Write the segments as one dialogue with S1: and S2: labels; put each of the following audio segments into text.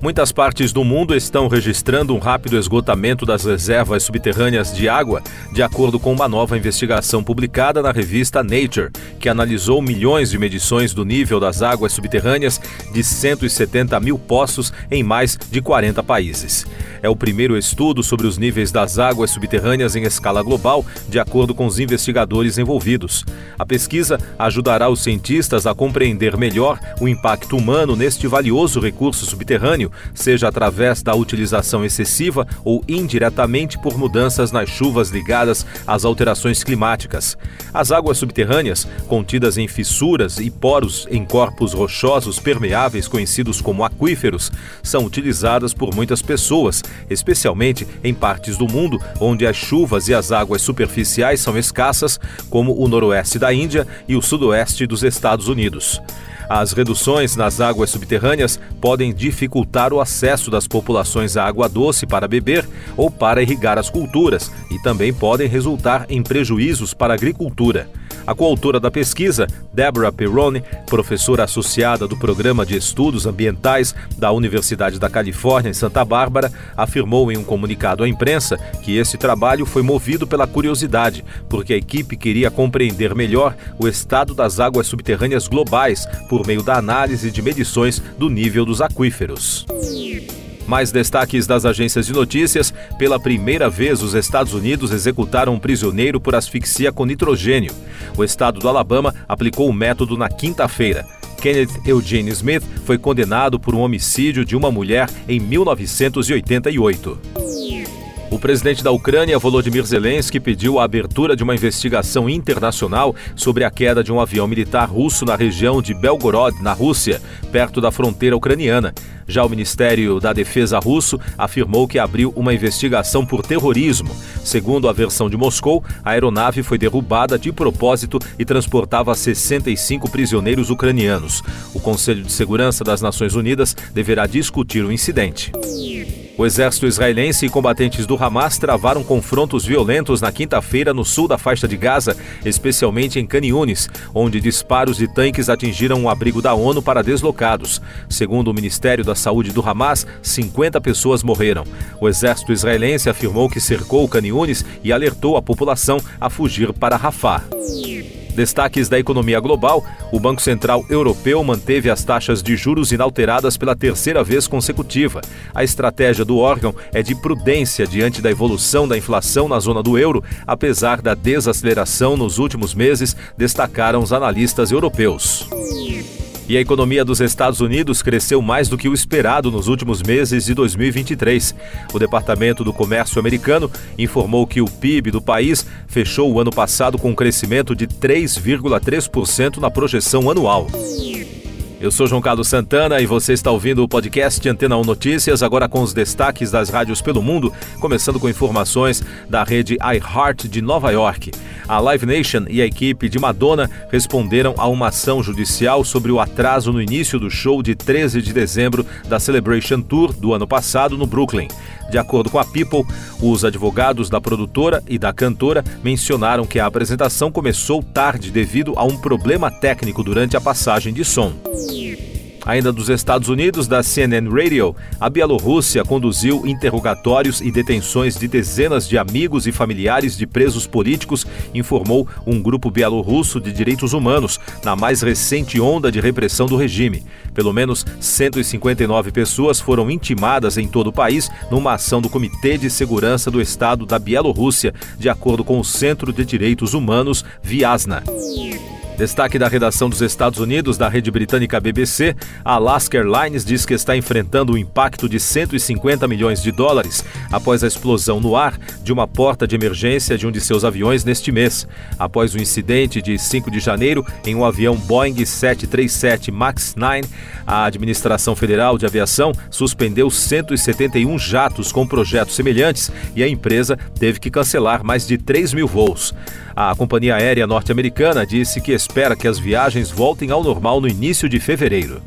S1: Muitas partes do mundo estão registrando um rápido esgotamento das reservas subterrâneas de água, de acordo com uma nova investigação publicada na revista Nature, que analisou milhões de medições do nível das águas subterrâneas de 170 mil poços em mais de 40 países. É o primeiro estudo sobre os níveis das águas subterrâneas em escala global, de acordo com os investigadores envolvidos. A pesquisa ajudará os cientistas a compreender melhor o impacto humano neste valioso recurso subterrâneo seja através da utilização excessiva ou indiretamente por mudanças nas chuvas ligadas às alterações climáticas. As águas subterrâneas, contidas em fissuras e poros em corpos rochosos permeáveis conhecidos como aquíferos, são utilizadas por muitas pessoas, especialmente em partes do mundo onde as chuvas e as águas superficiais são escassas, como o noroeste da Índia e o sudoeste dos Estados Unidos. As reduções nas águas subterrâneas podem dificultar o acesso das populações à água doce para beber ou para irrigar as culturas e também podem resultar em prejuízos para a agricultura. A coautora da pesquisa, Deborah Perrone, professora associada do Programa de Estudos Ambientais da Universidade da Califórnia em Santa Bárbara, afirmou em um comunicado à imprensa que esse trabalho foi movido pela curiosidade, porque a equipe queria compreender melhor o estado das águas subterrâneas globais por meio da análise de medições do nível dos aquíferos. Mais destaques das agências de notícias: pela primeira vez, os Estados Unidos executaram um prisioneiro por asfixia com nitrogênio. O estado do Alabama aplicou o método na quinta-feira. Kenneth Eugene Smith foi condenado por um homicídio de uma mulher em 1988. O presidente da Ucrânia, Volodymyr Zelensky, pediu a abertura de uma investigação internacional sobre a queda de um avião militar russo na região de Belgorod, na Rússia, perto da fronteira ucraniana. Já o Ministério da Defesa russo afirmou que abriu uma investigação por terrorismo. Segundo a versão de Moscou, a aeronave foi derrubada de propósito e transportava 65 prisioneiros ucranianos. O Conselho de Segurança das Nações Unidas deverá discutir o incidente. O exército israelense e combatentes do Hamas travaram confrontos violentos na quinta-feira no sul da faixa de Gaza, especialmente em Caniunes, onde disparos de tanques atingiram um abrigo da ONU para deslocados. Segundo o Ministério da Saúde do Hamas, 50 pessoas morreram. O exército israelense afirmou que cercou Caniunes e alertou a população a fugir para Rafah. Destaques da economia global: o Banco Central Europeu manteve as taxas de juros inalteradas pela terceira vez consecutiva. A estratégia do órgão é de prudência diante da evolução da inflação na zona do euro, apesar da desaceleração nos últimos meses, destacaram os analistas europeus. E a economia dos Estados Unidos cresceu mais do que o esperado nos últimos meses de 2023. O Departamento do Comércio americano informou que o PIB do país fechou o ano passado com um crescimento de 3,3% na projeção anual. Eu sou João Carlos Santana e você está ouvindo o podcast Antena 1 Notícias, agora com os destaques das rádios pelo mundo, começando com informações da rede iHeart de Nova York. A Live Nation e a equipe de Madonna responderam a uma ação judicial sobre o atraso no início do show de 13 de dezembro da Celebration Tour do ano passado no Brooklyn. De acordo com a People, os advogados da produtora e da cantora mencionaram que a apresentação começou tarde devido a um problema técnico durante a passagem de som. Ainda dos Estados Unidos, da CNN Radio, a Bielorrússia conduziu interrogatórios e detenções de dezenas de amigos e familiares de presos políticos, informou um grupo bielorrusso de direitos humanos, na mais recente onda de repressão do regime. Pelo menos 159 pessoas foram intimadas em todo o país numa ação do Comitê de Segurança do Estado da Bielorrússia, de acordo com o Centro de Direitos Humanos, Viasna. Destaque da redação dos Estados Unidos da rede britânica BBC, a Alaska Airlines diz que está enfrentando um impacto de 150 milhões de dólares após a explosão no ar de uma porta de emergência de um de seus aviões neste mês. Após o incidente de 5 de janeiro em um avião Boeing 737 MAX 9, a Administração Federal de Aviação suspendeu 171 jatos com projetos semelhantes e a empresa teve que cancelar mais de 3 mil voos. A companhia aérea norte-americana disse que espera que as viagens voltem ao normal no início de fevereiro.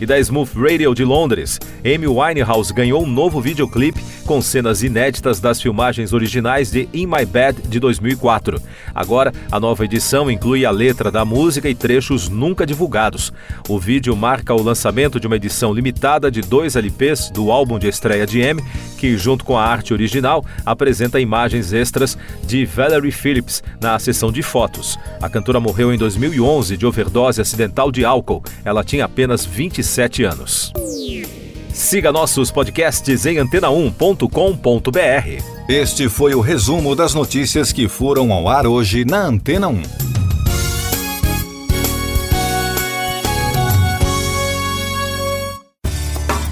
S1: E da Smooth Radio de Londres. Amy Winehouse ganhou um novo videoclipe com cenas inéditas das filmagens originais de In My Bed de 2004. Agora, a nova edição inclui a letra da música e trechos nunca divulgados. O vídeo marca o lançamento de uma edição limitada de dois LPs do álbum de estreia de Amy, que, junto com a arte original, apresenta imagens extras de Valerie Phillips na sessão de fotos. A cantora morreu em 2011 de overdose acidental de álcool. Ela tinha apenas 27 anos. Siga nossos podcasts em antena1.com.br.
S2: Este foi o resumo das notícias que foram ao ar hoje na Antena 1.